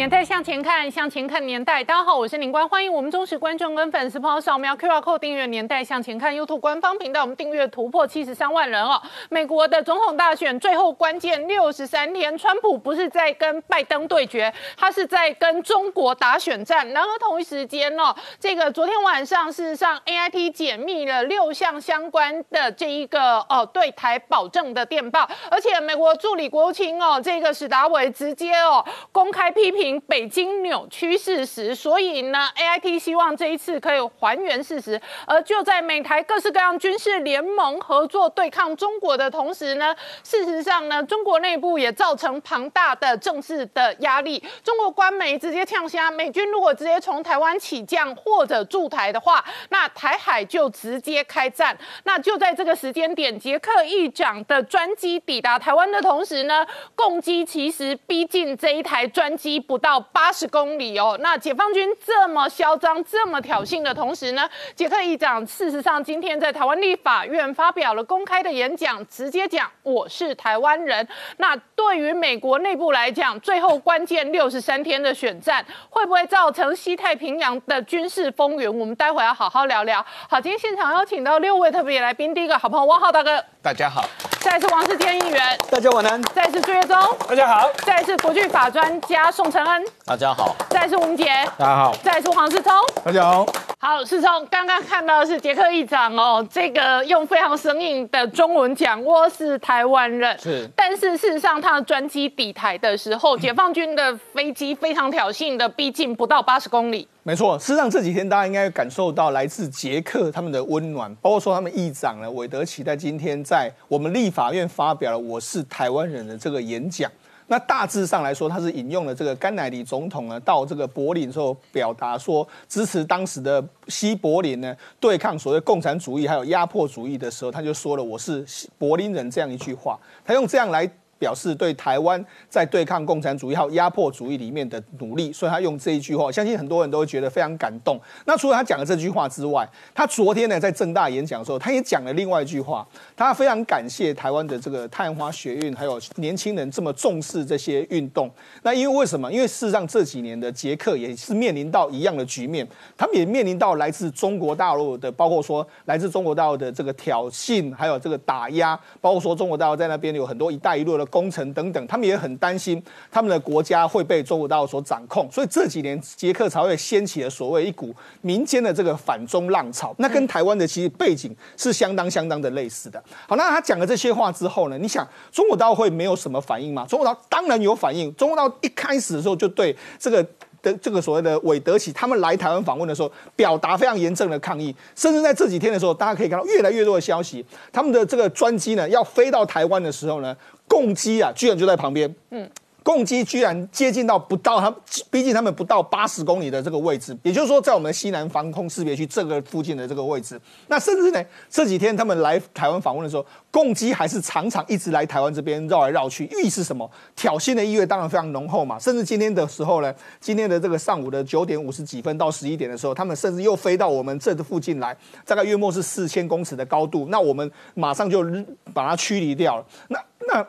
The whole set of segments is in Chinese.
年代向前看，向前看年代。大家好，我是林官，欢迎我们忠实观众跟粉丝朋友扫描 QR Code 订阅《年代向前看》YouTube 官方频道。我们订阅突破七十三万人哦。美国的总统大选最后关键六十三天，川普不是在跟拜登对决，他是在跟中国打选战。然而同一时间哦，这个昨天晚上事实上 AIT 解密了六项相关的这一个哦对台保证的电报，而且美国助理国务卿哦这个史达伟直接哦公开批评。北京扭曲事实，所以呢，A I T 希望这一次可以还原事实。而就在美台各式各样军事联盟合作对抗中国的同时呢，事实上呢，中国内部也造成庞大的政治的压力。中国官媒直接呛虾，美军如果直接从台湾起降或者驻台的话，那台海就直接开战。那就在这个时间点，捷克议长的专机抵达台湾的同时呢，共机其实逼近这一台专机不。到八十公里哦，那解放军这么嚣张、这么挑衅的同时呢，捷克议长事实上今天在台湾立法院发表了公开的演讲，直接讲我是台湾人。那对于美国内部来讲，最后关键六十三天的选战会不会造成西太平洋的军事风云？我们待会要好好聊聊。好，今天现场邀请到六位特别来宾，第一个好朋友汪浩大哥，大家好；再是王世坚议员，大家晚安；再是朱月忠，大家好；再是国际法专家宋承。大家好，再是吴杰，大家好，再是黄世聪，大家好，好世聪，刚刚看到的是杰克议长哦，这个用非常生硬的中文讲我是台湾人，是，但是事实上他的专机抵台的时候，解放军的飞机非常挑衅的逼近不到八十公里，没错，事实上这几天大家应该感受到来自捷克他们的温暖，包括说他们议长呢韦德奇在今天在我们立法院发表了我是台湾人的这个演讲。那大致上来说，他是引用了这个甘乃迪总统呢，到这个柏林时候表达说支持当时的西柏林呢对抗所谓共产主义还有压迫主义的时候，他就说了我是柏林人这样一句话，他用这样来。表示对台湾在对抗共产主义还有压迫主义里面的努力，所以他用这一句话，相信很多人都会觉得非常感动。那除了他讲的这句话之外，他昨天呢在正大演讲的时候，他也讲了另外一句话，他非常感谢台湾的这个太阳花学运还有年轻人这么重视这些运动。那因为为什么？因为事实上这几年的捷克也是面临到一样的局面，他们也面临到来自中国大陆的，包括说来自中国大陆的这个挑衅，还有这个打压，包括说中国大陆在那边有很多“一带一路”的。工程等等，他们也很担心他们的国家会被中国大陆所掌控，所以这几年捷克才会掀起了所谓一股民间的这个反中浪潮。那跟台湾的其实背景是相当相当的类似的。好，那他讲了这些话之后呢？你想中国大陆会没有什么反应吗？中国大陆当然有反应。中国大陆一开始的时候就对这个的这个所谓的韦德起他们来台湾访问的时候，表达非常严正的抗议。甚至在这几天的时候，大家可以看到越来越多的消息，他们的这个专机呢要飞到台湾的时候呢。共机啊，居然就在旁边。嗯。共机居然接近到不到他，毕竟他们不到八十公里的这个位置，也就是说，在我们西南防空识别区这个附近的这个位置。那甚至呢，这几天他们来台湾访问的时候，共机还是常常一直来台湾这边绕来绕去，意是什么？挑衅的意味当然非常浓厚嘛。甚至今天的时候呢，今天的这个上午的九点五十几分到十一点的时候，他们甚至又飞到我们这附近来，大概约莫是四千公尺的高度，那我们马上就把它驱离掉了。那那。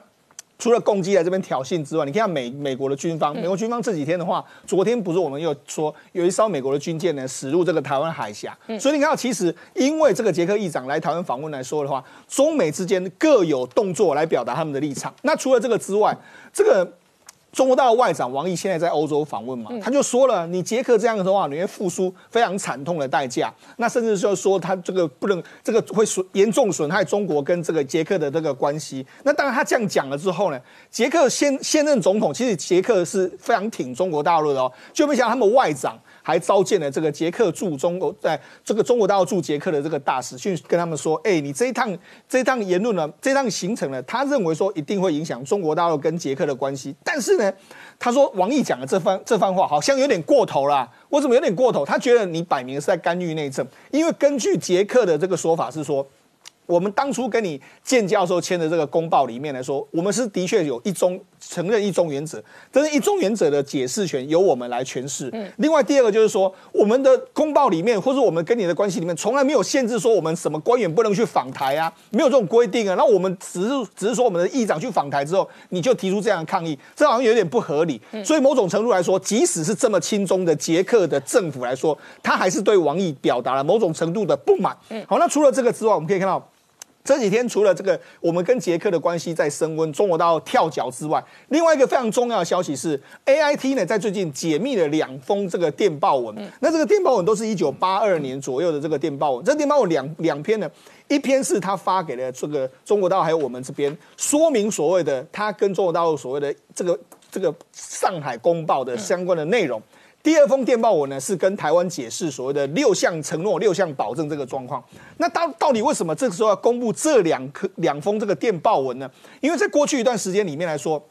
除了攻击来这边挑衅之外，你看美美国的军方，美国军方这几天的话，昨天不是我们又说有一艘美国的军舰呢驶入这个台湾海峡，所以你看到其实因为这个捷克议长来台湾访问来说的话，中美之间各有动作来表达他们的立场。那除了这个之外，这个。中国大陆外长王毅现在在欧洲访问嘛，他就说了，你捷克这样的话，你会付出非常惨痛的代价。那甚至就说他这个不能，这个会损严重损害中国跟这个捷克的这个关系。那当然他这样讲了之后呢，捷克现现任总统其实捷克是非常挺中国大陆的哦，就没想到他们外长。还召见了这个捷克驻中国在这个中国大陆驻捷克的这个大使，去跟他们说：，哎，你这一趟这一趟言论呢，这趟行程呢，他认为说一定会影响中国大陆跟捷克的关系。但是呢，他说王毅讲的这番这番话好像有点过头了。为什么有点过头？他觉得你摆明是在干预内政，因为根据捷克的这个说法是说。我们当初跟你建教授签的这个公报里面来说，我们是的确有一中承认一中原则，但是一中原则的解释权由我们来诠释。嗯，另外第二个就是说，我们的公报里面或者我们跟你的关系里面，从来没有限制说我们什么官员不能去访台啊，没有这种规定啊。那我们只是只是说我们的议长去访台之后，你就提出这样的抗议，这好像有点不合理。所以某种程度来说，即使是这么轻中的捷克的政府来说，他还是对王毅表达了某种程度的不满。嗯，好，那除了这个之外，我们可以看到。这几天除了这个我们跟捷克的关系在升温，中国到跳脚之外，另外一个非常重要的消息是，A I T 呢在最近解密了两封这个电报文。那这个电报文都是一九八二年左右的这个电报文。这电报文两两篇呢，一篇是他发给了这个中国大陆还有我们这边，说明所谓的他跟中国大陆所谓的这个这个上海公报的相关的内容。第二封电报文呢，是跟台湾解释所谓的六项承诺、六项保证这个状况。那到到底为什么这个时候要公布这两颗两封这个电报文呢？因为在过去一段时间里面来说，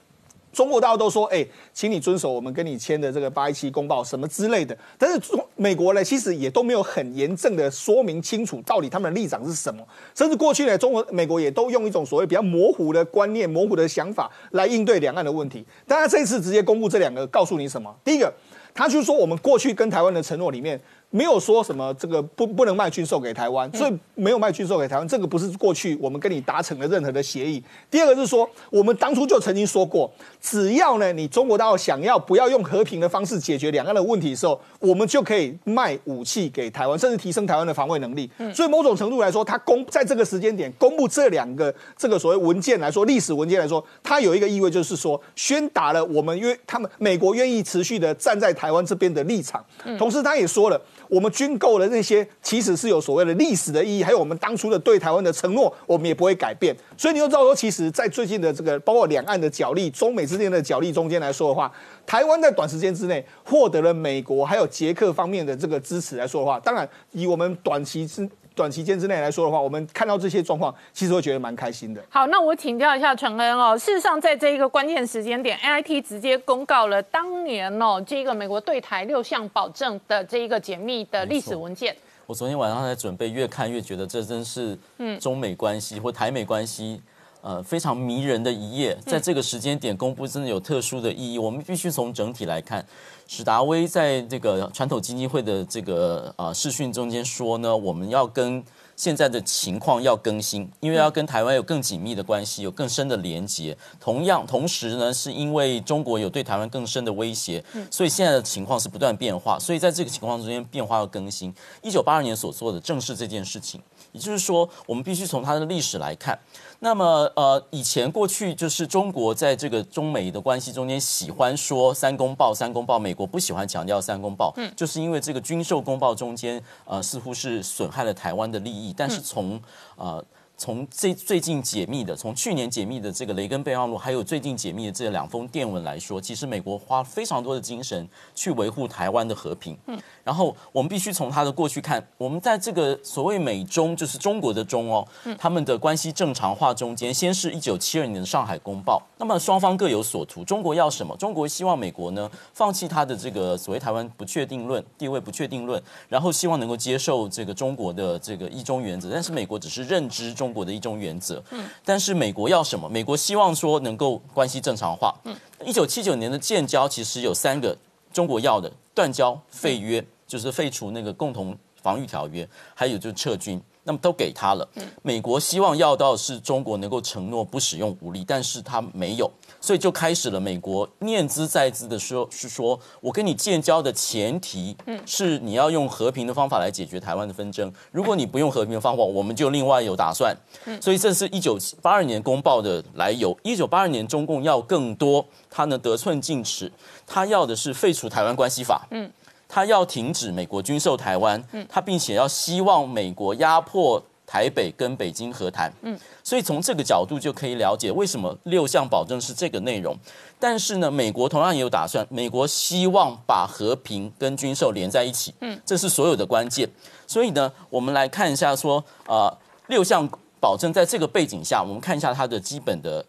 中国大陆都说，哎，请你遵守我们跟你签的这个八一七公报什么之类的。但是中美国呢，其实也都没有很严正的说明清楚到底他们的立场是什么。甚至过去呢，中国、美国也都用一种所谓比较模糊的观念、模糊的想法来应对两岸的问题。但他这一次直接公布这两个，告诉你什么？第一个。他就说，我们过去跟台湾的承诺里面。没有说什么这个不不能卖军售给台湾，所以没有卖军售给台湾，这个不是过去我们跟你达成了任何的协议。第二个是说，我们当初就曾经说过，只要呢你中国大陆想要不要用和平的方式解决两岸的问题的时候，我们就可以卖武器给台湾，甚至提升台湾的防卫能力。所以某种程度来说，他公在这个时间点公布这两个这个所谓文件来说，历史文件来说，它有一个意味，就是说宣达了我们愿他们美国愿意持续的站在台湾这边的立场。同时，他也说了。我们军购的那些其实是有所谓的历史的意义，还有我们当初的对台湾的承诺，我们也不会改变。所以你就知道说，其实，在最近的这个包括两岸的角力、中美之间的角力中间来说的话，台湾在短时间之内获得了美国还有捷克方面的这个支持来说的话，当然以我们短期之。短期间之内来说的话，我们看到这些状况，其实会觉得蛮开心的。好，那我请教一下陈恩哦。事实上，在这一个关键时间点，A I T 直接公告了当年哦，这个美国对台六项保证的这一个解密的历史文件。我昨天晚上在准备，越看越觉得这真是嗯中美关系或台美关系呃非常迷人的一页。在这个时间点公布，真的有特殊的意义。我们必须从整体来看。史达威在这个传统基金会的这个呃视讯中间说呢，我们要跟现在的情况要更新，因为要跟台湾有更紧密的关系，有更深的连结。同样，同时呢，是因为中国有对台湾更深的威胁，所以现在的情况是不断变化。所以在这个情况中间，变化要更新。一九八二年所做的正是这件事情，也就是说，我们必须从它的历史来看。那么，呃，以前过去就是中国在这个中美的关系中间喜欢说“三公报”，“三公报”，美国不喜欢强调“三公报”，嗯，就是因为这个军售公报中间，呃，似乎是损害了台湾的利益，但是从，呃。从最最近解密的，从去年解密的这个雷根备忘录，还有最近解密的这两封电文来说，其实美国花非常多的精神去维护台湾的和平。嗯，然后我们必须从他的过去看，我们在这个所谓美中，就是中国的中哦，他们的关系正常化中间，先是一九七二年的上海公报，那么双方各有所图。中国要什么？中国希望美国呢放弃他的这个所谓台湾不确定论、地位不确定论，然后希望能够接受这个中国的这个一中原则。但是美国只是认知中。中国的一种原则，嗯，但是美国要什么？美国希望说能够关系正常化。嗯，一九七九年的建交其实有三个中国要的：断交、废约，就是废除那个共同防御条约，还有就是撤军。那么都给他了。美国希望要到是中国能够承诺不使用武力，但是他没有。所以就开始了美国念兹在兹的说，是说我跟你建交的前提，嗯是你要用和平的方法来解决台湾的纷争。如果你不用和平的方法，我们就另外有打算。所以这是一九八二年公报的来由。一九八二年中共要更多，他呢得寸进尺，他要的是废除台湾关系法。嗯，他要停止美国军售台湾。嗯，他并且要希望美国压迫。台北跟北京和谈，嗯，所以从这个角度就可以了解为什么六项保证是这个内容。但是呢，美国同样也有打算，美国希望把和平跟军售连在一起，嗯，这是所有的关键。所以呢，我们来看一下说，呃，六项保证在这个背景下，我们看一下它的基本的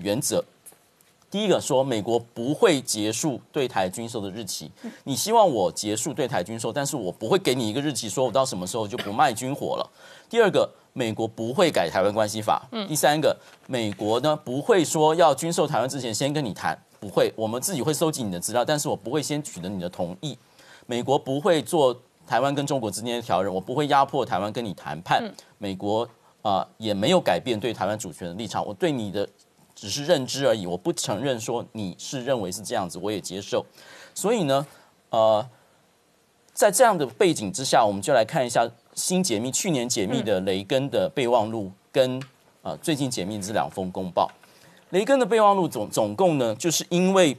原则。第一个说，美国不会结束对台军售的日期。你希望我结束对台军售，但是我不会给你一个日期，说我到什么时候就不卖军火了。第二个，美国不会改台湾关系法。嗯，第三个，美国呢不会说要军售台湾之前先跟你谈，不会，我们自己会收集你的资料，但是我不会先取得你的同意。美国不会做台湾跟中国之间的调人，我不会压迫台湾跟你谈判。美国啊也没有改变对台湾主权的立场，我对你的只是认知而已，我不承认说你是认为是这样子，我也接受。所以呢，呃，在这样的背景之下，我们就来看一下。新解密去年解密的雷根的备忘录，跟呃最近解密这两封公报。雷根的备忘录总总共呢，就是因为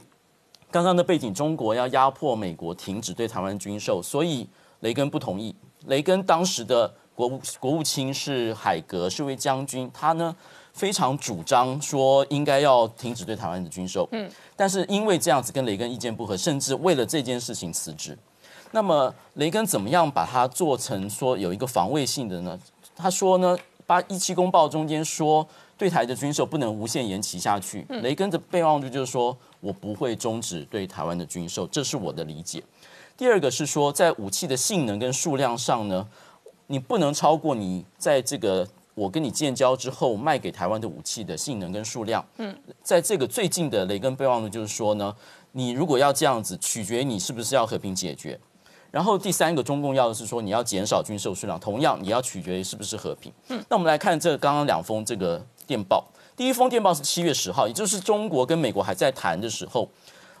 刚刚的背景，中国要压迫美国停止对台湾军售，所以雷根不同意。雷根当时的国务国务卿是海格，是位将军，他呢非常主张说应该要停止对台湾的军售。嗯，但是因为这样子跟雷根意见不合，甚至为了这件事情辞职。那么雷根怎么样把它做成说有一个防卫性的呢？他说呢，八一七公报中间说对台的军售不能无限延期下去。雷根的备忘录就是说我不会终止对台湾的军售，这是我的理解。第二个是说在武器的性能跟数量上呢，你不能超过你在这个我跟你建交之后卖给台湾的武器的性能跟数量。嗯，在这个最近的雷根备忘录就是说呢，你如果要这样子，取决你是不是要和平解决。然后第三个中共要的是说你要减少军售数量，同样你要取决于是不是和平。嗯，那我们来看这刚刚两封这个电报。第一封电报是七月十号，也就是中国跟美国还在谈的时候，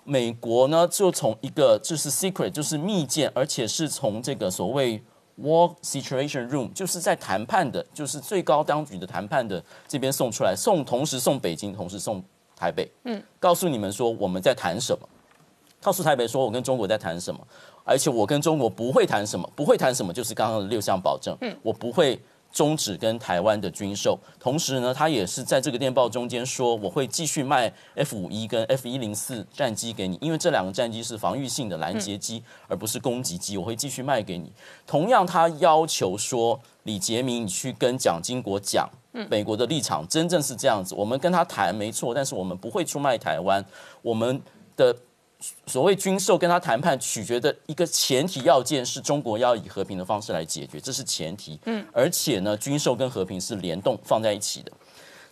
美国呢就从一个就是 secret 就是密件，而且是从这个所谓 war situation room 就是在谈判的，就是最高当局的谈判的这边送出来，送同时送北京，同时送台北。嗯，告诉你们说我们在谈什么，告诉台北说我跟中国在谈什么。而且我跟中国不会谈什么，不会谈什么，就是刚刚的六项保证。嗯，我不会终止跟台湾的军售。同时呢，他也是在这个电报中间说，我会继续卖 F 五一跟 F 一零四战机给你，因为这两个战机是防御性的拦截机，而不是攻击机，我会继续卖给你。同样，他要求说，李杰明，你去跟蒋经国讲，美国的立场真正是这样子。我们跟他谈没错，但是我们不会出卖台湾。我们的。所谓军售跟他谈判取决的一个前提要件是中国要以和平的方式来解决，这是前提。嗯，而且呢，军售跟和平是联动放在一起的。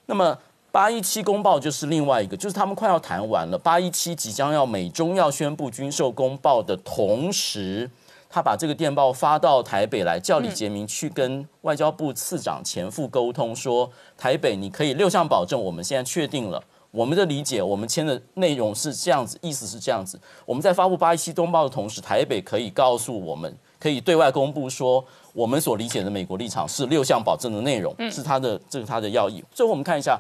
那么八一七公报就是另外一个，就是他们快要谈完了，八一七即将要美中要宣布军售公报的同时，他把这个电报发到台北来，叫李杰明去跟外交部次长前副沟通，说台北你可以六项保证，我们现在确定了。我们的理解，我们签的内容是这样子，意思是这样子。我们在发布八一七东报的同时，台北可以告诉我们，可以对外公布说，我们所理解的美国立场是六项保证的内容，是它的这个它的要义。最后我们看一下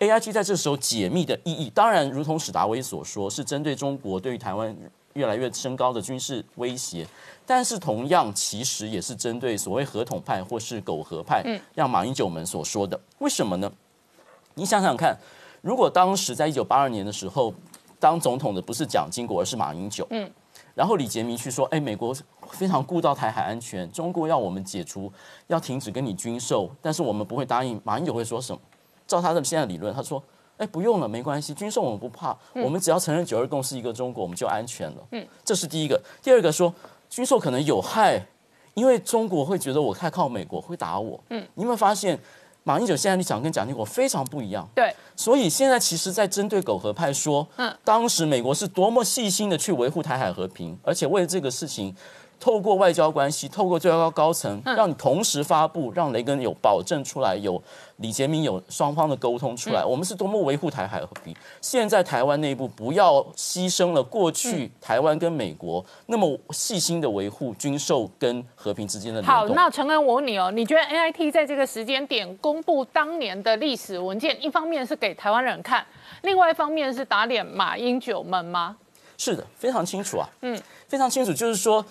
A I G 在这时候解密的意义，当然如同史达威所说，是针对中国对于台湾越来越升高的军事威胁，但是同样其实也是针对所谓合统派或是苟合派，让马英九们所说的。为什么呢？你想想看。如果当时在一九八二年的时候，当总统的不是蒋经国，而是马英九，嗯，然后李杰明去说，哎，美国非常顾到台海安全，中国要我们解除，要停止跟你军售，但是我们不会答应。马英九会说什么？照他的现在理论，他说，哎，不用了，没关系，军售我们不怕，我们只要承认九二共识一个中国，我们就安全了。嗯，这是第一个。第二个说，军售可能有害，因为中国会觉得我太靠美国会打我。嗯，你有没有发现？马英九现在立场跟蒋经国非常不一样，对，所以现在其实，在针对苟合派说，嗯，当时美国是多么细心的去维护台海和平，而且为了这个事情。透过外交关系，透过最高高层，让你同时发布，让雷根有保证出来，有李杰明有双方的沟通出来。我们是多么维护台海和平。现在台湾内部不要牺牲了过去台湾跟美国那么细心的维护军售跟和平之间的好，那陈恩，我问你哦，你觉得 A I T 在这个时间点公布当年的历史文件，一方面是给台湾人看，另外一方面是打脸马英九们吗？是的，非常清楚啊，嗯，非常清楚，就是说。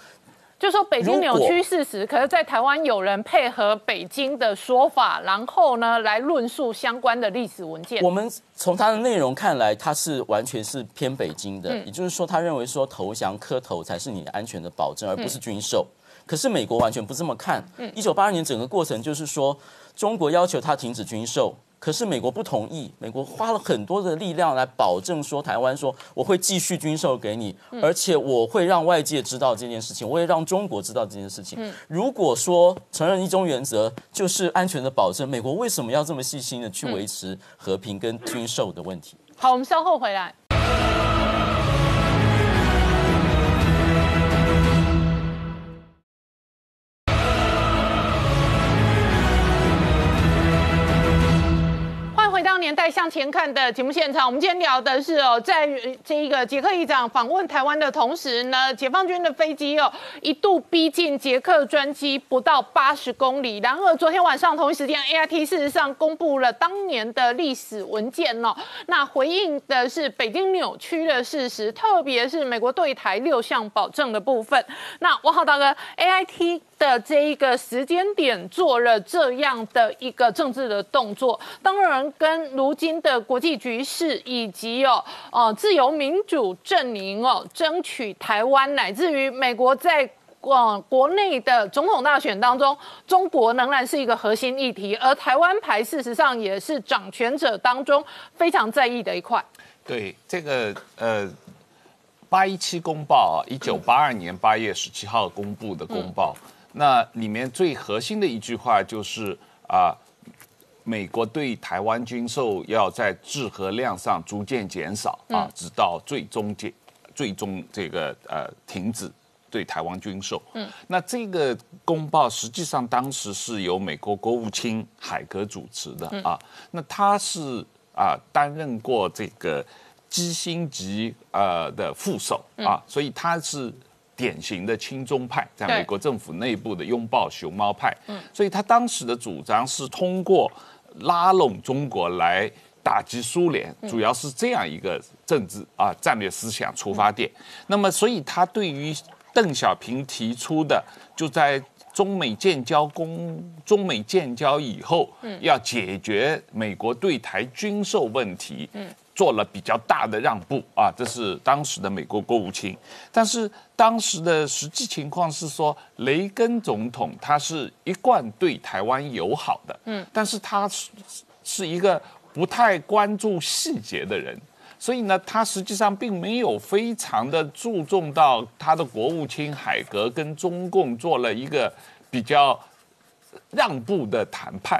就说北京扭曲事实，可是，在台湾有人配合北京的说法，然后呢，来论述相关的历史文件。我们从它的内容看来，它是完全是偏北京的，也就是说，他认为说投降磕头才是你的安全的保证，而不是军售。可是美国完全不这么看。一九八二年整个过程就是说，中国要求他停止军售，可是美国不同意，美国花了很多的力量来保证说台湾说我会继续军售给你，而且我会让外界知道这件事情，我也让中国知道这件事情。如果说承认一中原则就是安全的保证，美国为什么要这么细心的去维持和平跟军售的问题？好，我们稍后回来。代向前看的节目现场，我们今天聊的是哦，在这一个捷克议长访问台湾的同时呢，解放军的飞机哦一度逼近捷克专机不到八十公里。然而昨天晚上同一时间，A I T 事实上公布了当年的历史文件哦，那回应的是北京扭曲的事实，特别是美国对台六项保证的部分。那王浩大哥，A I T。的这一个时间点做了这样的一个政治的动作，当然跟如今的国际局势以及哦哦自由民主阵营哦争取台湾，乃至于美国在呃国内的总统大选当中，中国仍然是一个核心议题，而台湾牌事实上也是掌权者当中非常在意的一块。对这个呃八一七公报啊，一九八二年八月十七号公布的公报。那里面最核心的一句话就是啊，美国对台湾军售要在质和量上逐渐减少啊，直到最终减，最终这个呃停止对台湾军售。嗯，那这个公报实际上当时是由美国国务卿海格主持的啊，那他是啊担任过这个基辛级呃的副手啊，所以他是。典型的亲中派，在美国政府内部的拥抱熊猫派，所以他当时的主张是通过拉拢中国来打击苏联，主要是这样一个政治啊战略思想出发点。那么，所以他对于邓小平提出的，就在中美建交公中美建交以后，要解决美国对台军售问题。做了比较大的让步啊，这是当时的美国国务卿。但是当时的实际情况是说，雷根总统他是一贯对台湾友好的，嗯，但是他是是一个不太关注细节的人，所以呢，他实际上并没有非常的注重到他的国务卿海格跟中共做了一个比较让步的谈判。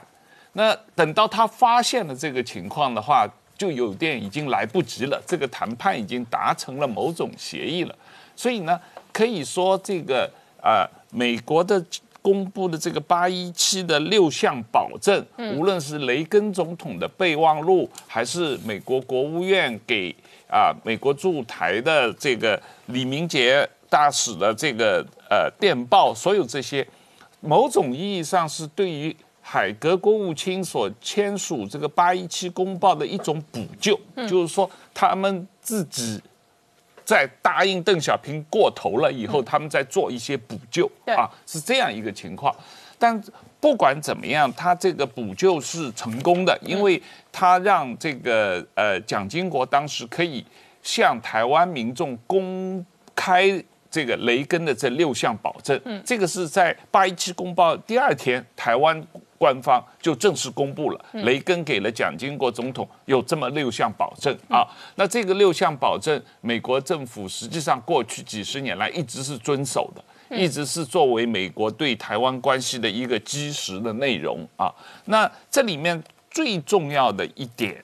那等到他发现了这个情况的话，就有点已经来不及了，这个谈判已经达成了某种协议了，所以呢，可以说这个啊，美国的公布的这个八一七的六项保证，无论是雷根总统的备忘录，还是美国国务院给啊美国驻台的这个李明杰大使的这个呃电报，所有这些，某种意义上是对于。海格国务卿所签署这个八一七公报的一种补救，就是说他们自己在答应邓小平过头了以后，他们在做一些补救啊，是这样一个情况。但不管怎么样，他这个补救是成功的，因为他让这个呃蒋经国当时可以向台湾民众公开。这个雷根的这六项保证，嗯，这个是在八一七公报第二天，台湾官方就正式公布了，雷根给了蒋经国总统有这么六项保证啊。那这个六项保证，美国政府实际上过去几十年来一直是遵守的，一直是作为美国对台湾关系的一个基石的内容啊。那这里面最重要的一点，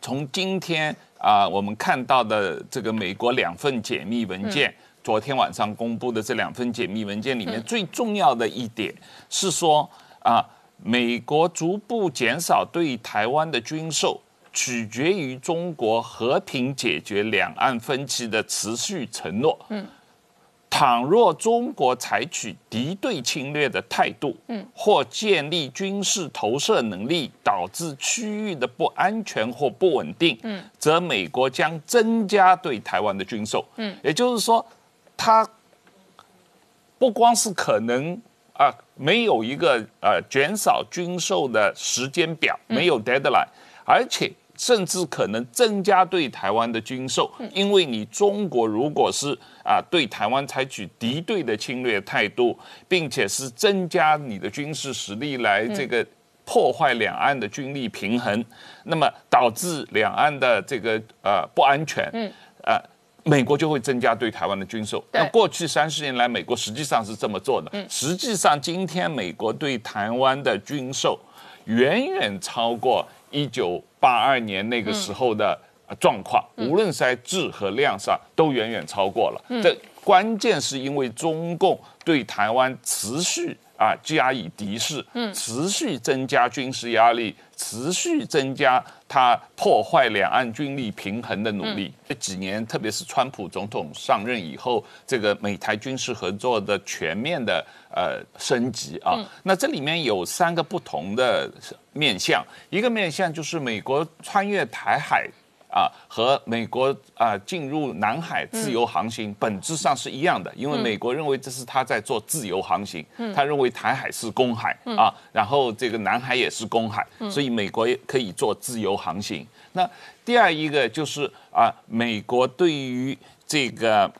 从今天啊我们看到的这个美国两份解密文件。昨天晚上公布的这两份解密文件里面，最重要的一点是说啊，美国逐步减少对台湾的军售，取决于中国和平解决两岸分歧的持续承诺。嗯，倘若中国采取敌对侵略的态度，嗯，或建立军事投射能力，导致区域的不安全或不稳定，嗯，则美国将增加对台湾的军售。嗯，也就是说。它不光是可能啊，没有一个呃减少军售的时间表，没有 deadline，而且甚至可能增加对台湾的军售，因为你中国如果是啊对台湾采取敌对的侵略态度，并且是增加你的军事实力来这个破坏两岸的军力平衡，那么导致两岸的这个呃不安全，嗯，呃。美国就会增加对台湾的军售。那过去三十年来，美国实际上是这么做的。实际上，今天美国对台湾的军售远远超过一九八二年那个时候的状况，无论是在质和量上都远远超过了。这关键是因为中共对台湾持续。啊，加以敌视，嗯，持续增加军事压力，持续增加他破坏两岸军力平衡的努力。这几年，特别是川普总统上任以后，这个美台军事合作的全面的呃升级啊，那这里面有三个不同的面向，一个面向就是美国穿越台海。啊，和美国啊进入南海自由航行本质上是一样的，因为美国认为这是他在做自由航行，他认为台海是公海啊，然后这个南海也是公海，所以美国可以做自由航行。那第二一个就是啊，美国对于这个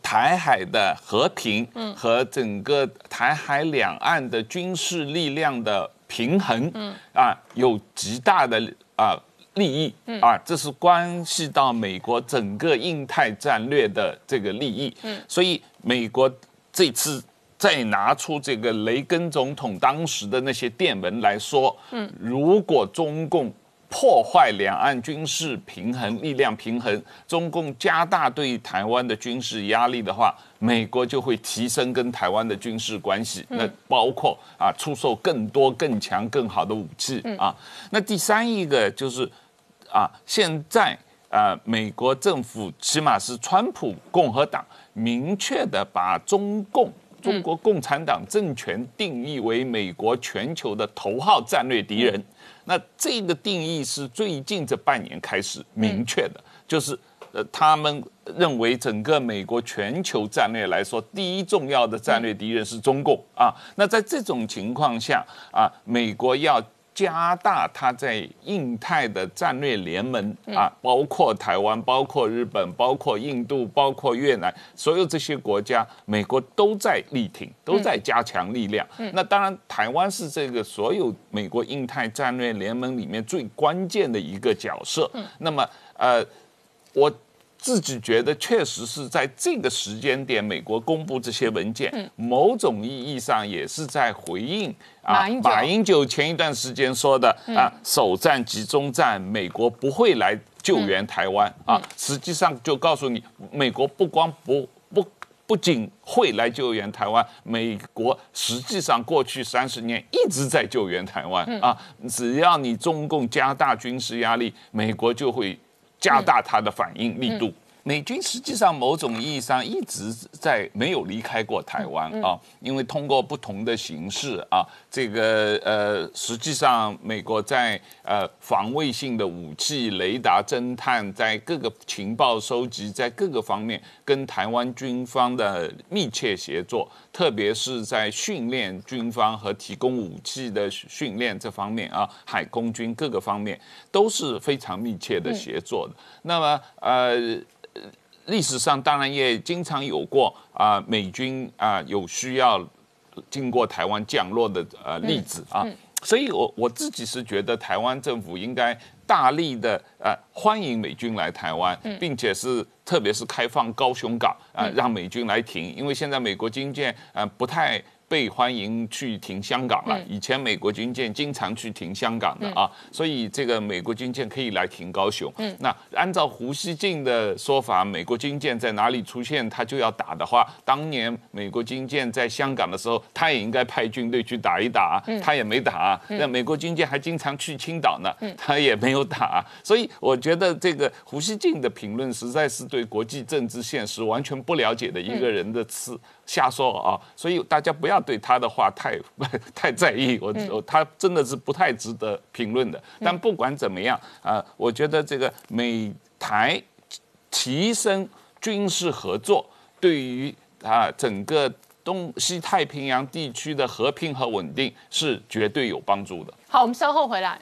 台海的和平和整个台海两岸的军事力量的平衡，啊，有极大的啊。利益啊，这是关系到美国整个印太战略的这个利益。嗯，所以美国这次再拿出这个雷根总统当时的那些电文来说，嗯，如果中共破坏两岸军事平衡、力量平衡，中共加大对台湾的军事压力的话，美国就会提升跟台湾的军事关系。那包括啊，出售更多、更强、更好的武器啊。那第三一个就是。啊，现在啊，美国政府起码是川普共和党明确的把中共中国共产党政权定义为美国全球的头号战略敌人。那这个定义是最近这半年开始明确的，就是呃，他们认为整个美国全球战略来说，第一重要的战略敌人是中共啊。那在这种情况下啊，美国要。加大它在印太的战略联盟啊，包括台湾、包括日本、包括印度、包括越南，所有这些国家，美国都在力挺，都在加强力量。那当然，台湾是这个所有美国印太战略联盟里面最关键的一个角色。那么，呃，我。自己觉得确实是在这个时间点，美国公布这些文件，某种意义上也是在回应啊马英九前一段时间说的啊首战集中战，美国不会来救援台湾啊。实际上就告诉你，美国不光不不不仅会来救援台湾，美国实际上过去三十年一直在救援台湾啊。只要你中共加大军事压力，美国就会。加大它的反应力度。美军实际上某种意义上一直在没有离开过台湾啊，因为通过不同的形式啊，这个呃，实际上美国在呃防卫性的武器、雷达侦探，在各个情报收集，在各个方面跟台湾军方的密切协作，特别是在训练军方和提供武器的训练这方面啊，海空军各个方面都是非常密切的协作的。那么呃。历史上当然也经常有过啊，美军啊有需要经过台湾降落的呃例子啊，所以我我自己是觉得台湾政府应该大力的呃欢迎美军来台湾，并且是特别是开放高雄港啊，让美军来停，因为现在美国军舰呃不太。被欢迎去停香港了。以前美国军舰经常去停香港的啊，所以这个美国军舰可以来停高雄。那按照胡锡进的说法，美国军舰在哪里出现，他就要打的话，当年美国军舰在香港的时候，他也应该派军队去打一打，他也没打。那美国军舰还经常去青岛呢，他也没有打。所以我觉得这个胡锡进的评论实在是对国际政治现实完全不了解的一个人的刺。瞎说啊！所以大家不要对他的话太 太在意，我我他真的是不太值得评论的。但不管怎么样啊，我觉得这个美台提升军事合作，对于啊整个东西太平洋地区的和平和稳定是绝对有帮助的。好，我们稍后回来。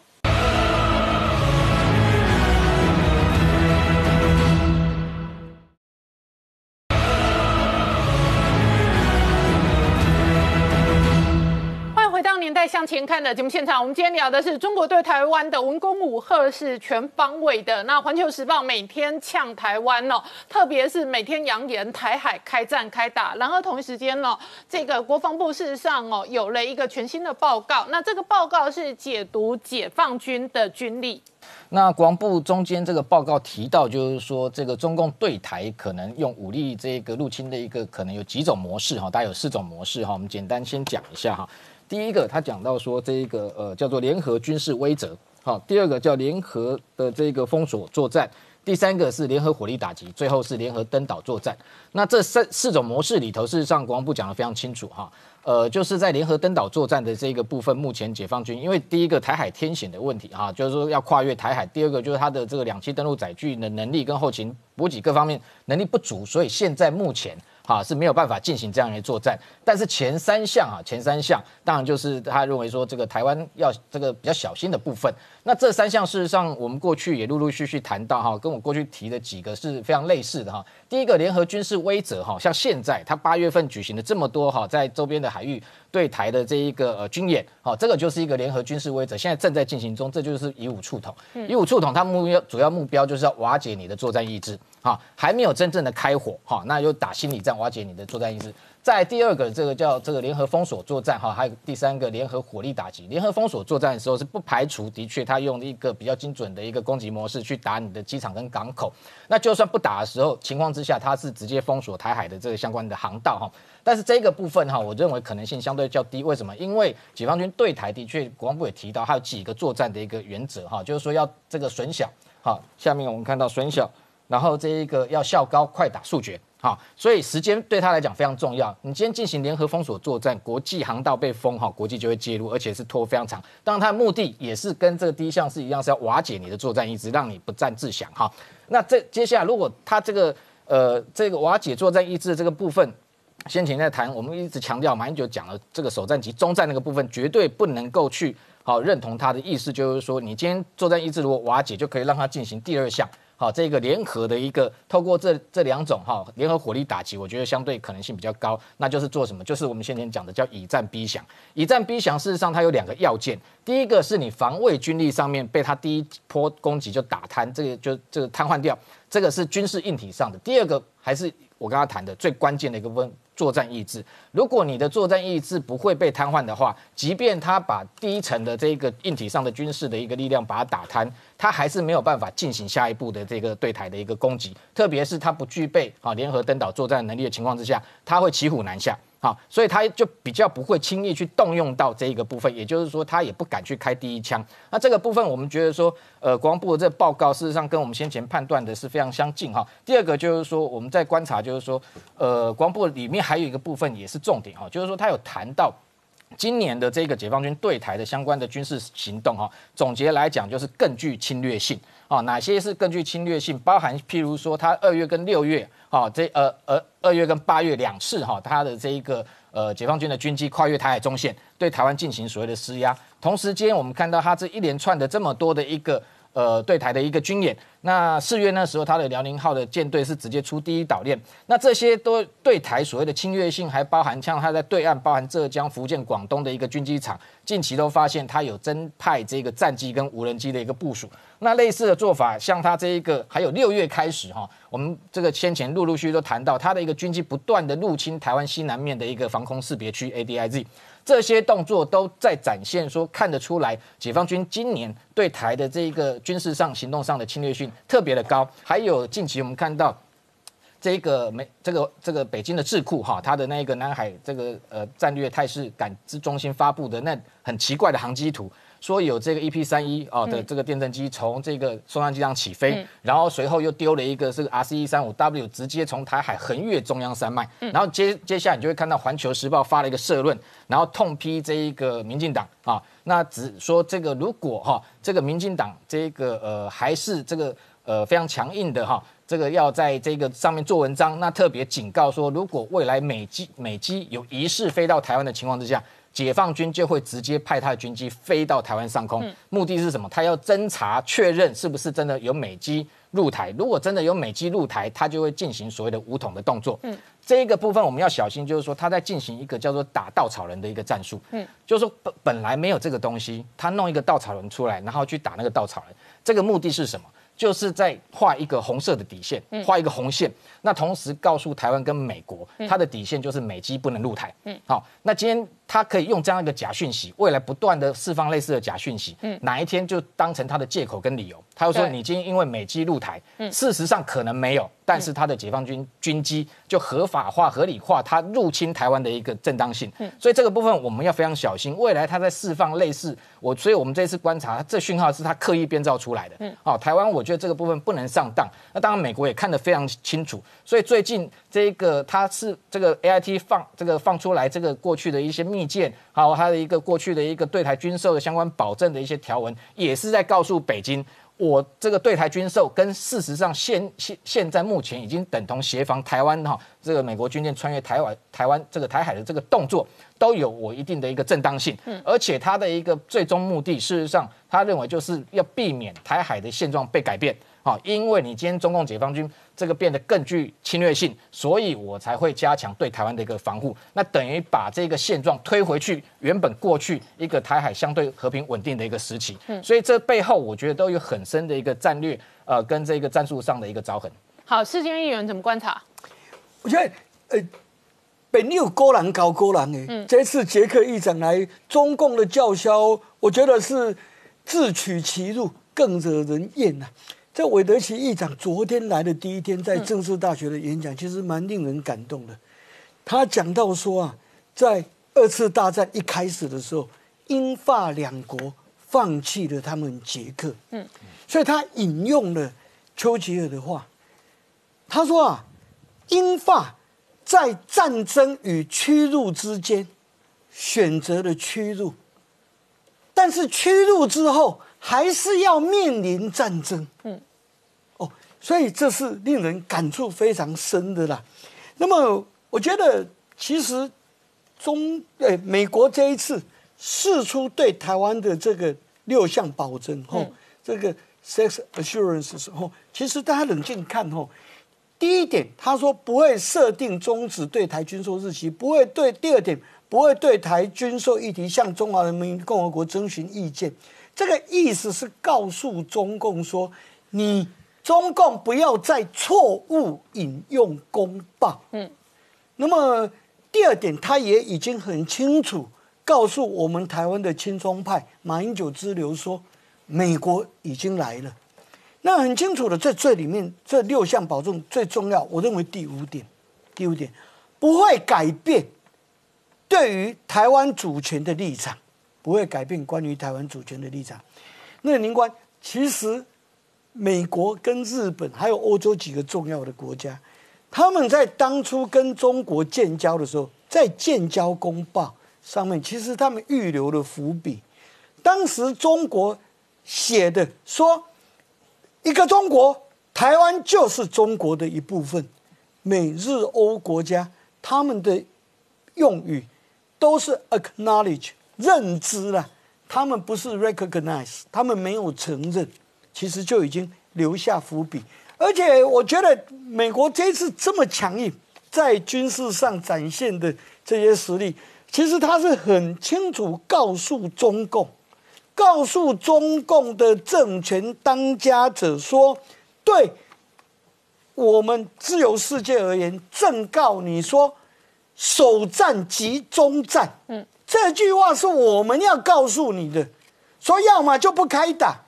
向前看的节目现场，我们今天聊的是中国对台湾的文攻武赫是全方位的。那环球时报每天呛台湾哦，特别是每天扬言台海开战开打。然而同一时间呢，这个国防部事实上哦有了一个全新的报告。那这个报告是解读解放军的军力。那国防部中间这个报告提到，就是说这个中共对台可能用武力这个入侵的一个可能有几种模式哈，大概有四种模式哈。我们简单先讲一下哈。第一个，他讲到说这个呃叫做联合军事威慑，好，第二个叫联合的这个封锁作战，第三个是联合火力打击，最后是联合登岛作战。那这三四种模式里头，事实上国防部讲的非常清楚哈，呃，就是在联合登岛作战的这个部分，目前解放军因为第一个台海天险的问题哈，就是说要跨越台海，第二个就是它的这个两栖登陆载具的能力跟后勤补给各方面能力不足，所以现在目前。哈是没有办法进行这样的作战，但是前三项啊，前三项当然就是他认为说这个台湾要这个比较小心的部分。那这三项事实上我们过去也陆陆续续谈到哈，跟我过去提的几个是非常类似的哈。第一个联合军事威则哈，像现在他八月份举行的这么多哈，在周边的海域对台的这一个呃军演，好，这个就是一个联合军事威则，现在正在进行中，这就是以武促统。以武促统，它目标主要目标就是要瓦解你的作战意志。啊，还没有真正的开火，哈，那就打心理战，瓦解你的作战意志。在第二个，这个叫这个联合封锁作战，哈，还有第三个联合火力打击。联合封锁作战的时候，是不排除的确他用一个比较精准的一个攻击模式去打你的机场跟港口。那就算不打的时候，情况之下，他是直接封锁台海的这个相关的航道，哈。但是这个部分，哈，我认为可能性相对较低。为什么？因为解放军对台的确，国防部也提到，还有几个作战的一个原则，哈，就是说要这个损小，好，下面我们看到损小。然后这一个要效高快打速决，好，所以时间对他来讲非常重要。你今天进行联合封锁作战，国际航道被封，哈，国际就会介入，而且是拖非常长。当然，他的目的也是跟这个第一项是一样，是要瓦解你的作战意志，让你不战自降，哈。那这接下来，如果他这个呃这个瓦解作战意志的这个部分，先前在谈，我们一直强调，马英九讲了，这个首战及中战那个部分，绝对不能够去好认同他的意思，就是说，你今天作战意志如果瓦解，就可以让他进行第二项。好，这个联合的一个透过这这两种哈联合火力打击，我觉得相对可能性比较高。那就是做什么？就是我们先前讲的叫以战逼降。以战逼降，事实上它有两个要件。第一个是你防卫军力上面被他第一波攻击就打瘫，这个就这个瘫痪掉，这个是军事硬体上的。第二个还是我刚刚谈的最关键的一个问。作战意志，如果你的作战意志不会被瘫痪的话，即便他把第一层的这个硬体上的军事的一个力量把它打瘫，他还是没有办法进行下一步的这个对台的一个攻击，特别是他不具备啊联合登岛作战能力的情况之下，他会骑虎难下。好，所以他就比较不会轻易去动用到这一个部分，也就是说，他也不敢去开第一枪。那这个部分，我们觉得说，呃，国防部的这报告事实上跟我们先前判断的是非常相近哈。第二个就是说，我们在观察，就是说，呃，国防部里面还有一个部分也是重点哈，就是说，他有谈到今年的这个解放军对台的相关的军事行动哈，总结来讲就是更具侵略性啊。哪些是更具侵略性？包含譬如说，他二月跟六月。哦，这呃呃二月跟八月两次哈，他的这一个呃解放军的军机跨越台海中线，对台湾进行所谓的施压。同时间，我们看到他这一连串的这么多的一个呃对台的一个军演。那四月那时候，他的辽宁号的舰队是直接出第一岛链。那这些都对台所谓的侵略性，还包含像他在对岸，包含浙江、福建、广东的一个军机场，近期都发现他有增派这个战机跟无人机的一个部署。那类似的做法，像他这一个，还有六月开始哈，我们这个先前陆陆续续都谈到他的一个军机不断的入侵台湾西南面的一个防空识别区 ADIZ，这些动作都在展现说看得出来，解放军今年对台的这一个军事上行动上的侵略性特别的高。还有近期我们看到这个美这个这个北京的智库哈，它的那个南海这个呃战略态势感知中心发布的那很奇怪的航机图。说有这个 EP 三一啊的这个电侦机从这个松山机场起飞，然后随后又丢了一个这个 RC 一三五 W，直接从台海横越中央山脉，然后接接下来你就会看到环球时报发了一个社论，然后痛批这一个民进党啊，那只说这个如果哈这个民进党这个呃还是这个呃非常强硬的哈，这个要在这个上面做文章，那特别警告说，如果未来美机美机有疑似飞到台湾的情况之下。解放军就会直接派他的军机飞到台湾上空，目的是什么？他要侦查确认是不是真的有美机入台。如果真的有美机入台，他就会进行所谓的武统的动作。嗯，这一个部分我们要小心，就是说他在进行一个叫做打稻草人的一个战术。嗯，就是说本本来没有这个东西，他弄一个稻草人出来，然后去打那个稻草人，这个目的是什么？就是在画一个红色的底线，画一个红线。那同时告诉台湾跟美国，它的底线就是美机不能入台。嗯，好，那今天他可以用这样一个假讯息，未来不断的释放类似的假讯息。嗯，哪一天就当成他的借口跟理由，他又说你今天因为美机入台，嗯事实上可能没有，但是他的解放军军机就合法化、合理化他入侵台湾的一个正当性。嗯，所以这个部分我们要非常小心，未来他在释放类似我，所以我们这次观察，这讯号是他刻意编造出来的。嗯，好，台湾我觉得这个部分不能上当。那当然美国也看得非常清楚。所以最近这个他是这个 A I T 放这个放出来这个过去的一些密件，还有它的一个过去的一个对台军售的相关保证的一些条文，也是在告诉北京。我这个对台军售跟事实上现现现在目前已经等同协防台湾哈，这个美国军舰穿越台湾台湾这个台海的这个动作都有我一定的一个正当性，嗯，而且它的一个最终目的，事实上他认为就是要避免台海的现状被改变，啊，因为你今天中共解放军这个变得更具侵略性，所以我才会加强对台湾的一个防护，那等于把这个现状推回去原本过去一个台海相对和平稳定的一个时期，嗯，所以这背后我觉得都有很深的一个战略呃跟这个战术上的一个凿痕。好，世间议员怎么观察？我觉得呃。本有勾栏搞勾栏哎，这次捷克议长来，中共的叫嚣，我觉得是自取其辱，更惹人厌呐。这韦德奇议长昨天来的第一天，在政治大学的演讲，其实蛮令人感动的。他讲到说啊，在二次大战一开始的时候，英法两国放弃了他们捷克，嗯，所以他引用了丘吉尔的话，他说啊，英法。在战争与屈辱之间，选择了屈辱，但是屈辱之后还是要面临战争。嗯，哦，所以这是令人感触非常深的啦。那么，我觉得其实中诶美国这一次释出对台湾的这个六项保证后，这个 sex assurance 时候，其实大家冷静看吼。第一点，他说不会设定终止对台军售日期，不会对第二点不会对台军售议题向中华人民共和国征询意见。这个意思是告诉中共说，你中共不要再错误引用公报。嗯，那么第二点，他也已经很清楚告诉我们台湾的亲中派马英九之流说，美国已经来了。那很清楚的，在这里面这六项保证最重要，我认为第五点，第五点不会改变对于台湾主权的立场，不会改变关于台湾主权的立场。那林官，其实美国跟日本还有欧洲几个重要的国家，他们在当初跟中国建交的时候，在建交公报上面，其实他们预留了伏笔。当时中国写的说。一个中国，台湾就是中国的一部分。美日欧国家他们的用语都是 acknowledge 认知了，他们不是 recognize，他们没有承认，其实就已经留下伏笔。而且我觉得美国这次这么强硬，在军事上展现的这些实力，其实他是很清楚告诉中共。告诉中共的政权当家者说：“对我们自由世界而言，正告你说，首战即终战。”嗯，这句话是我们要告诉你的。说要么就不开打，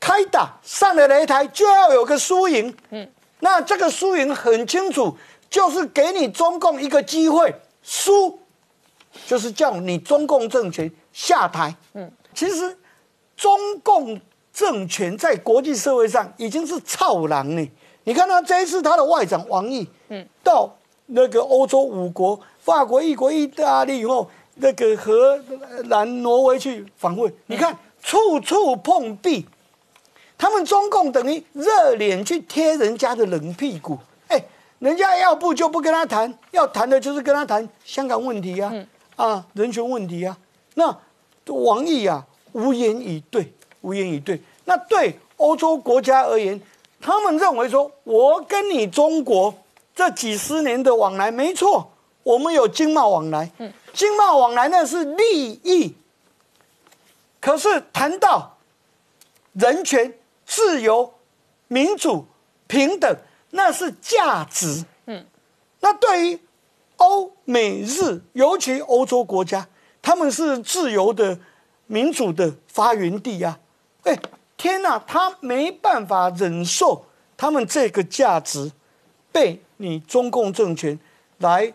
开打上了擂台就要有个输赢。嗯，那这个输赢很清楚，就是给你中共一个机会，输就是叫你中共政权下台。嗯。其实，中共政权在国际社会上已经是操狼呢。你看他这一次他的外长王毅，嗯，到那个欧洲五国，法国、英国、意大利以后，那个荷兰、挪威去访问，你看处处碰壁。他们中共等于热脸去贴人家的冷屁股。哎，人家要不就不跟他谈，要谈的就是跟他谈香港问题呀，啊，人权问题呀。那王毅啊。无言以对，无言以对。那对欧洲国家而言，他们认为说，我跟你中国这几十年的往来没错，我们有经贸往来，经贸往来那是利益。可是谈到人权、自由、民主、平等，那是价值。嗯，那对于欧美日，尤其欧洲国家，他们是自由的、民主的发源地呀。哎，天哪，他没办法忍受他们这个价值被你中共政权来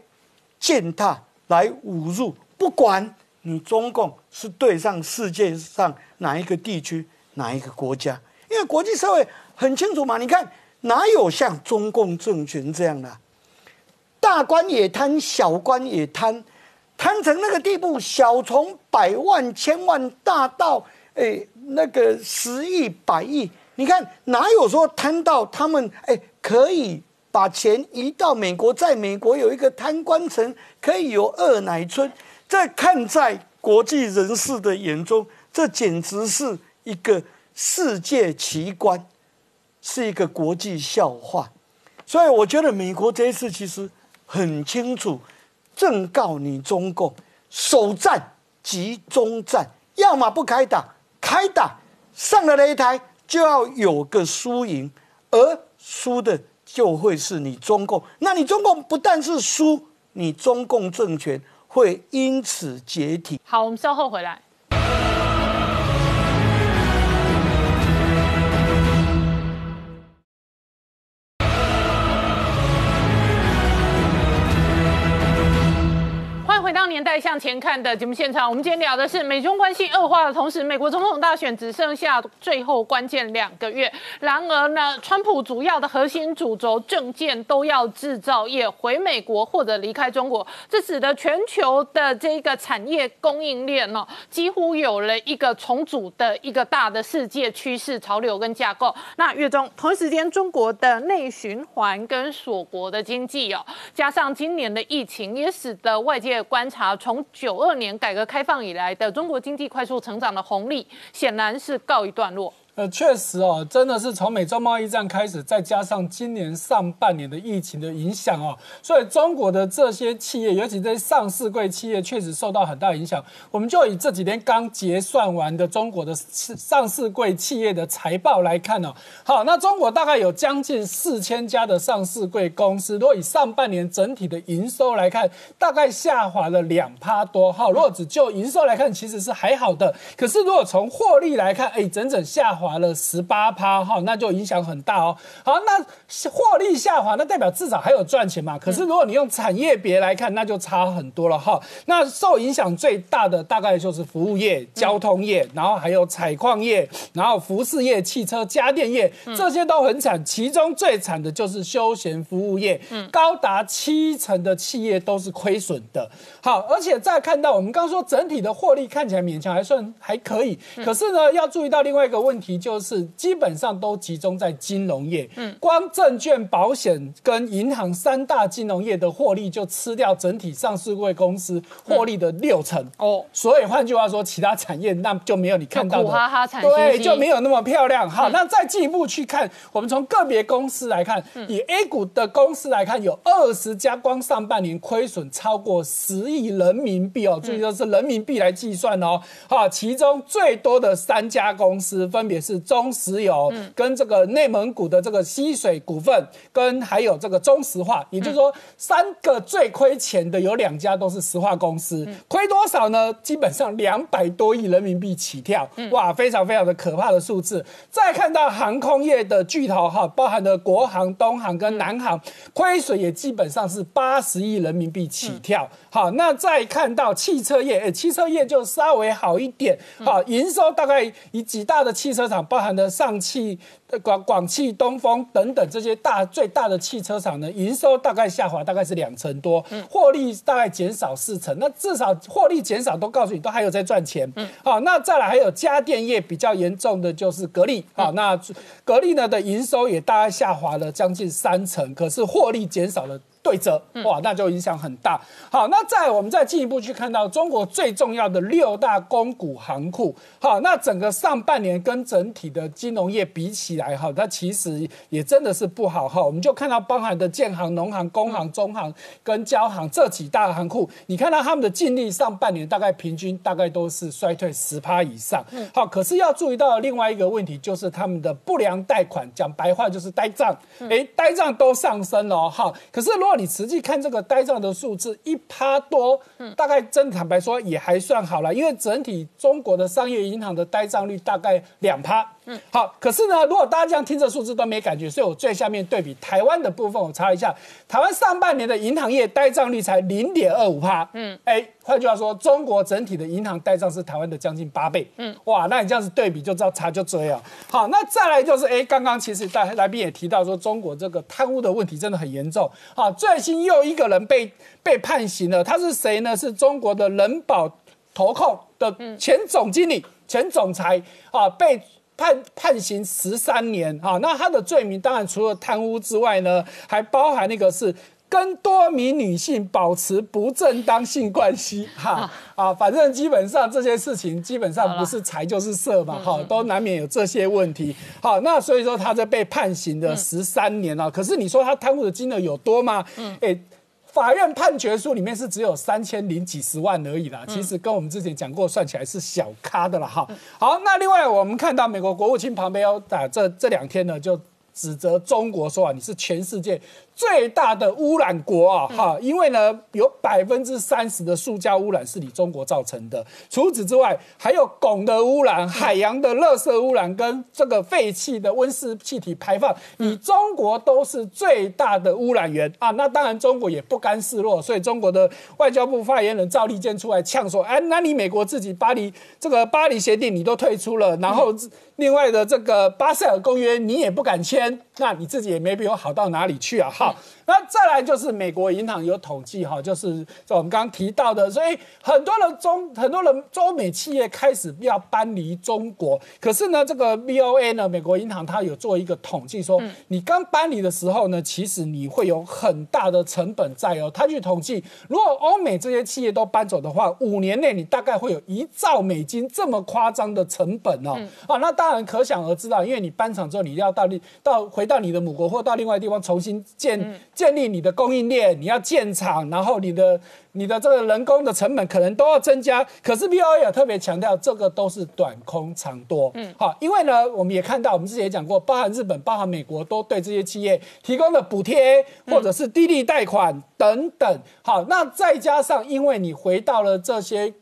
践踏、来侮辱，不管。你中共是对上世界上哪一个地区、哪一个国家？因为国际社会很清楚嘛。你看，哪有像中共政权这样的？大官也贪，小官也贪，贪成那个地步，小从百万、千万，大到哎那个十亿、百亿。你看哪有说贪到他们哎可以把钱移到美国，在美国有一个贪官城，可以有二奶村。在看在国际人士的眼中，这简直是一个世界奇观，是一个国际笑话。所以我觉得美国这一次其实很清楚，正告你中共首战集中战，要么不开打，开打上了擂台就要有个输赢，而输的就会是你中共。那你中共不但是输，你中共政权。会因此解体。好，我们稍后回来。年代向前看的节目现场，我们今天聊的是美中关系恶化的同时，美国总统大选只剩下最后关键两个月。然而呢，川普主要的核心主轴政见都要制造业回美国或者离开中国，这使得全球的这个产业供应链呢，几乎有了一个重组的一个大的世界趋势潮流跟架构。那月中同一时间，中国的内循环跟锁国的经济哦，加上今年的疫情，也使得外界。观察从九二年改革开放以来的中国经济快速成长的红利，显然是告一段落。呃，确实哦，真的是从美洲贸易战开始，再加上今年上半年的疫情的影响哦，所以中国的这些企业，尤其这些上市柜企业，确实受到很大影响。我们就以这几天刚结算完的中国的上市柜企业的财报来看哦，好，那中国大概有将近四千家的上市柜公司，如果以上半年整体的营收来看，大概下滑了两趴多。哈，如果只就营收来看，其实是还好的。可是如果从获利来看，哎，整整下。滑了十八趴哈，那就影响很大哦。好，那获利下滑，那代表至少还有赚钱嘛？可是如果你用产业别来看，那就差很多了哈。那受影响最大的大概就是服务业、交通业，然后还有采矿业，然后服饰业、汽车、家电业，这些都很惨。其中最惨的就是休闲服务业，高达七成的企业都是亏损的。好，而且再看到我们刚刚说整体的获利看起来勉强还算还可以，可是呢，要注意到另外一个问题。就是基本上都集中在金融业，嗯，光证券、保险跟银行三大金融业的获利就吃掉整体上市贵公司获利的六成哦。所以换句话说，其他产业那就没有你看到的，对，就没有那么漂亮。好，那再进一步去看，我们从个别公司来看，以 A 股的公司来看，有二十家，光上半年亏损超过十亿人民币哦，注意说是人民币来计算哦。好，其中最多的三家公司分别。是中石油跟这个内蒙古的这个溪水股份，跟还有这个中石化，也就是说三个最亏钱的有两家都是石化公司，亏多少呢？基本上两百多亿人民币起跳，哇，非常非常的可怕的数字。再看到航空业的巨头哈，包含的国航、东航跟南航，亏损也基本上是八十亿人民币起跳。好，那再看到汽车业，哎，汽车业就稍微好一点，好，营收大概以几大的汽车。包含的上汽、广广汽、东风等等这些大最大的汽车厂呢，营收大概下滑，大概是两成多，获利大概减少四成。那至少获利减少，都告诉你都还有在赚钱。好，那再来还有家电业比较严重的就是格力。好，那格力呢的营收也大概下滑了将近三成，可是获利减少了。对折，哇，那就影响很大。好，那再我们再进一步去看到中国最重要的六大公股行库，好，那整个上半年跟整体的金融业比起来，哈，它其实也真的是不好哈。我们就看到包含的建行、农行、工行、中行跟交行这几大行库，你看到他们的净利上半年大概平均大概都是衰退十趴以上。好，可是要注意到另外一个问题，就是他们的不良贷款，讲白话就是呆账，哎，呆账都上升了哈。可是如果你实际看这个呆账的数字，一趴多，大概真坦白说也还算好了，因为整体中国的商业银行的呆账率大概两趴。嗯，好，可是呢，如果大家这样听这数字都没感觉，所以我最下面对比台湾的部分，我查一下，台湾上半年的银行业呆账率才零点二五趴。嗯，哎，换句话说，中国整体的银行呆账是台湾的将近八倍。嗯，哇，那你这样子对比就知道差就这样。好，那再来就是，哎，刚刚其实大来宾也提到说，中国这个贪污的问题真的很严重。好，最新又一个人被被判刑了，他是谁呢？是中国的人保投控的前总经理、前总裁啊，被。判判刑十三年啊，那他的罪名当然除了贪污之外呢，还包含那个是跟多名女性保持不正当性关系哈啊，反正基本上这些事情基本上不是财就是色嘛，哈，都难免有这些问题。好，那所以说他在被判刑的十三年了，可是你说他贪污的金额有多吗？嗯，哎。法院判决书里面是只有三千零几十万而已啦，其实跟我们之前讲过，算起来是小咖的了哈。好，那另外我们看到美国国务卿旁边有打这这两天呢，就指责中国说啊，你是全世界。最大的污染国啊，哈，因为呢，有百分之三十的塑胶污染是你中国造成的。除此之外，还有汞的污染、海洋的垃圾污染跟这个废气的温室气体排放，你中国都是最大的污染源啊。那当然，中国也不甘示弱，所以中国的外交部发言人赵立坚出来呛说：“哎，那你美国自己巴黎这个巴黎协定你都退出了，然后另外的这个巴塞尔公约你也不敢签，那你自己也没比我好到哪里去啊？”哈。那再来就是美国银行有统计哈，就是我们刚刚提到的，所以很多人中很多人中美企业开始要搬离中国，可是呢，这个 BOA 呢，美国银行它有做一个统计，说你刚搬离的时候呢，其实你会有很大的成本在哦。他去统计，如果欧美这些企业都搬走的话，五年内你大概会有一兆美金这么夸张的成本哦。啊，那当然可想而知道，因为你搬厂之后，你要到到回到你的母国或到另外地方重新建。建立你的供应链，你要建厂，然后你的你的这个人工的成本可能都要增加。可是 B O A 特别强调，这个都是短空长多。嗯，好，因为呢，我们也看到，我们之前也讲过，包含日本、包含美国，都对这些企业提供了补贴，或者是低利贷款等等。好，那再加上，因为你回到了这些。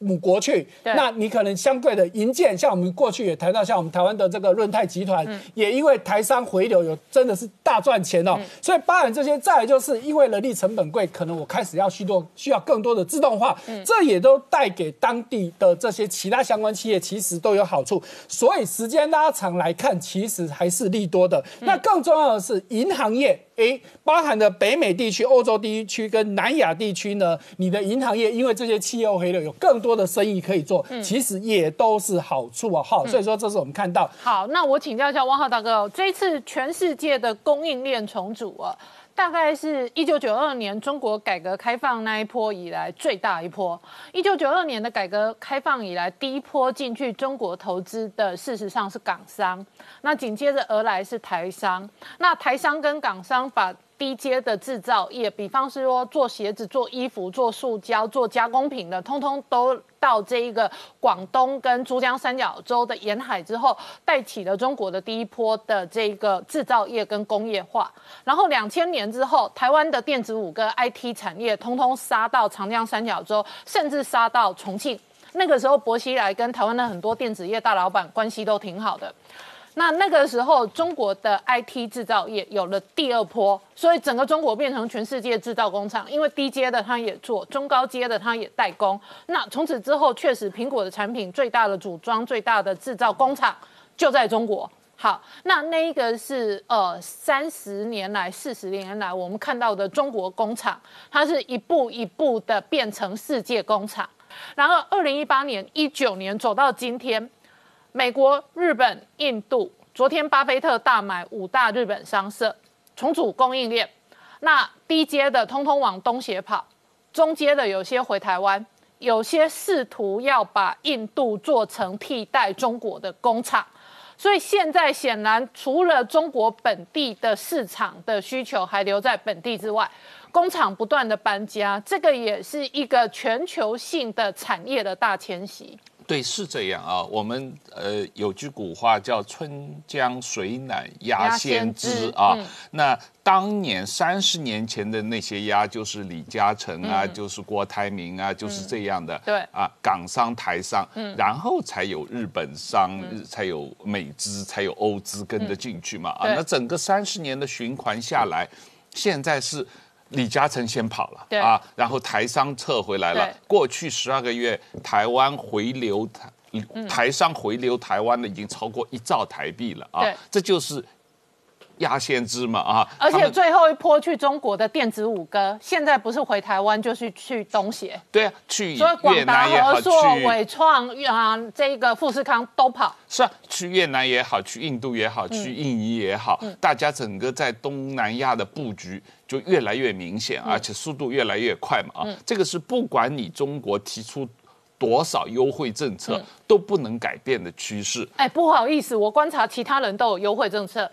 母国去，那你可能相对的银建，像我们过去也谈到，像我们台湾的这个润泰集团，也因为台商回流有真的是大赚钱哦，所以包含这些，再就是因为人力成本贵，可能我开始要需多需要更多的自动化，这也都带给当地的这些其他相关企业其实都有好处，所以时间拉长来看，其实还是利多的。那更重要的是银行业。诶，包含的北美地区、欧洲地区跟南亚地区呢，你的银行业因为这些汽油回流有更多的生意可以做，其实也都是好处啊。好，所以说这是我们看到。好，那我请教一下汪浩大哥，这一次全世界的供应链重组啊。大概是一九九二年中国改革开放那一波以来最大一波。一九九二年的改革开放以来，第一波进去中国投资的，事实上是港商。那紧接着而来是台商。那台商跟港商把低阶的制造业，比方是说做鞋子、做衣服、做塑胶、做加工品的，通通都到这一个广东跟珠江三角洲的沿海之后，带起了中国的第一波的这个制造业跟工业化。然后两千年之后，台湾的电子五跟 IT 产业通通杀到长江三角洲，甚至杀到重庆。那个时候，薄熙来跟台湾的很多电子业大老板关系都挺好的。那那个时候，中国的 IT 制造业有了第二波，所以整个中国变成全世界制造工厂。因为低阶的它也做，中高阶的它也代工。那从此之后，确实苹果的产品最大的组装、最大的制造工厂就在中国。好，那那一个是呃三十年来、四十年来我们看到的中国工厂，它是一步一步的变成世界工厂。然后二零一八年、一九年走到今天。美国、日本、印度，昨天巴菲特大买五大日本商社，重组供应链。那低阶的通通往东协跑，中阶的有些回台湾，有些试图要把印度做成替代中国的工厂。所以现在显然，除了中国本地的市场的需求还留在本地之外，工厂不断的搬家，这个也是一个全球性的产业的大迁徙。对，是这样啊。我们呃有句古话叫“春江水暖鸭先知”啊。那当年三十年前的那些鸭，就是李嘉诚啊，就是郭台铭啊，就是这样的。对啊，港商、台商，然后才有日本商，才有美资，才有欧资跟着进去嘛。啊，那整个三十年的循环下来，现在是。李嘉诚先跑了啊，然后台商撤回来了。过去十二个月，台湾回流台台商回流台湾的已经超过一兆台币了啊，这就是。压先知嘛啊！而且最后一波去中国的电子五哥，现在不是回台湾，就是去东协。对啊，去越南也好，去伟创啊，这个富士康都跑。是啊，去越南也好，去印度也好，去印尼也好，大家整个在东南亚的布局就越来越明显，而且速度越来越快嘛啊！这个是不管你中国提出多少优惠政策都不能改变的趋势。哎，不好意思，我观察其他人都有优惠政策。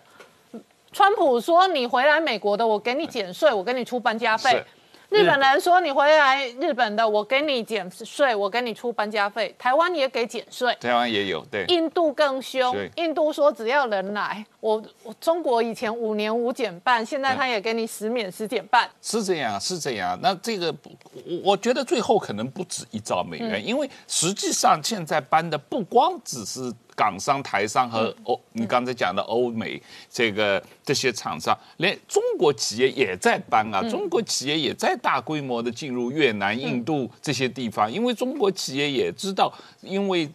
川普说：“你回来美国的，我给你减税，我给你出搬家费。”日本人说：“你回来日本的，我给你减税，我给你出搬家费。”台湾也给减税，台湾也有对。印度更凶，印度说只要人来，我我中国以前五年五减半，现在他也给你十免十减半。是这样，是这样。那这个我我觉得最后可能不止一兆美元，因为实际上现在搬的不光只是。港商、台商和欧，你刚才讲的欧美这个这些厂商，连中国企业也在搬啊，中国企业也在大规模的进入越南、印度这些地方，因为中国企业也知道，因为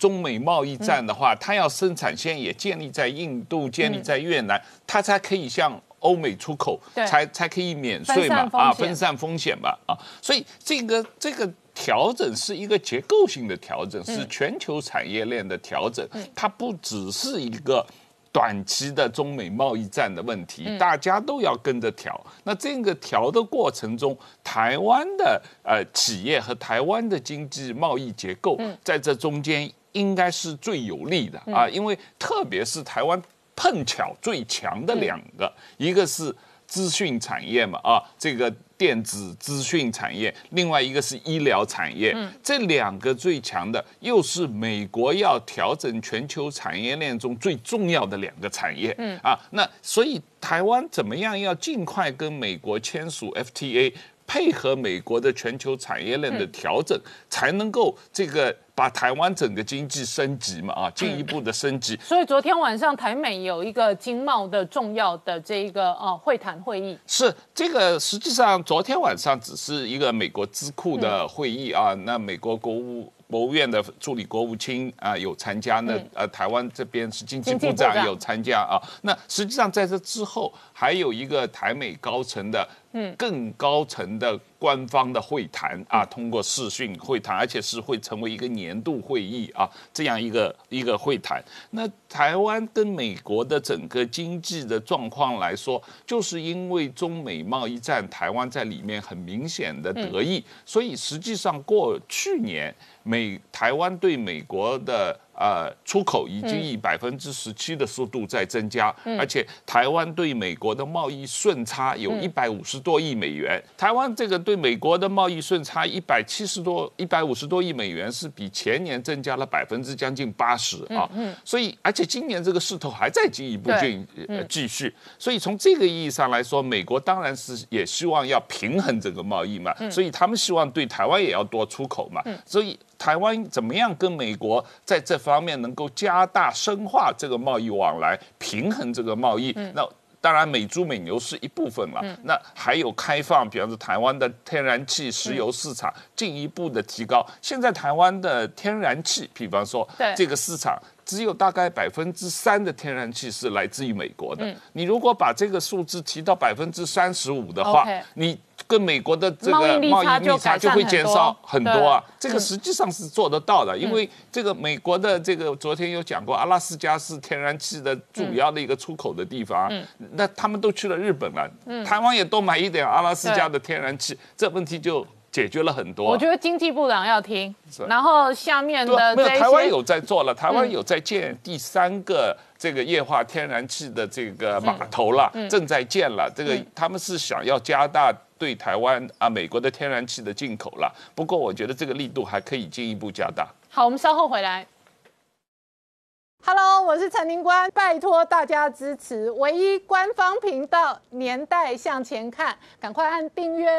中美贸易战的话，它要生产线也建立在印度、建立在越南，它才可以向欧美出口，才才可以免税嘛，啊，分散风险嘛，啊，所以这个这个。调整是一个结构性的调整，是全球产业链的调整，它不只是一个短期的中美贸易战的问题，大家都要跟着调。那这个调的过程中，台湾的呃企业和台湾的经济贸易结构在这中间应该是最有利的啊，因为特别是台湾碰巧最强的两个，一个是资讯产业嘛啊，这个。电子资讯产业，另外一个是医疗产业，这两个最强的，又是美国要调整全球产业链中最重要的两个产业。嗯啊，那所以台湾怎么样要尽快跟美国签署 FTA？配合美国的全球产业链的调整，才能够这个把台湾整个经济升级嘛啊，进一步的升级。所以昨天晚上台美有一个经贸的重要的这一个呃会谈会议。是这个，实际上昨天晚上只是一个美国智库的会议啊，那美国国务。国务院的助理国务卿啊有参加，那呃台湾这边是经济部长有参加啊。那实际上在这之后还有一个台美高层的，嗯，更高层的官方的会谈啊，通过视讯会谈，而且是会成为一个年度会议啊，这样一个一个会谈。那台湾跟美国的整个经济的状况来说，就是因为中美贸易战，台湾在里面很明显的得益，所以实际上过去年。美台湾对美国的呃出口已经以百分之十七的速度在增加，而且台湾对美国的贸易顺差有一百五十多亿美元。台湾这个对美国的贸易顺差一百七十多、一百五十多亿美元，是比前年增加了百分之将近八十啊。所以，而且今年这个势头还在进一步进继续。所以从这个意义上来说，美国当然是也希望要平衡这个贸易嘛，所以他们希望对台湾也要多出口嘛。所以。台湾怎么样跟美国在这方面能够加大深化这个贸易往来，平衡这个贸易？那当然美猪美牛是一部分了。那还有开放，比方说台湾的天然气、石油市场进一步的提高。现在台湾的天然气，比方说这个市场只有大概百分之三的天然气是来自于美国的。你如果把这个数字提到百分之三十五的话，你。跟美国的这个贸易逆差就会减少很多啊。这个实际上是做得到的，因为这个美国的这个昨天有讲过，阿拉斯加是天然气的主要的一个出口的地方，那他们都去了日本了，台湾也多买一点阿拉斯加的天然气，这问题就解决了很多。我觉得经济部长要听是，然后下面对啊，没有台湾有在做了，台湾有在建第三个这个液化天然气的这个码头了，正在建了。这个他们是想要加大对台湾啊美国的天然气的进口了，不过我觉得这个力度还可以进一步加大。好，我们稍后回来。Hello，我是陈宁官，拜托大家支持唯一官方频道《年代向前看》，赶快按订阅哦。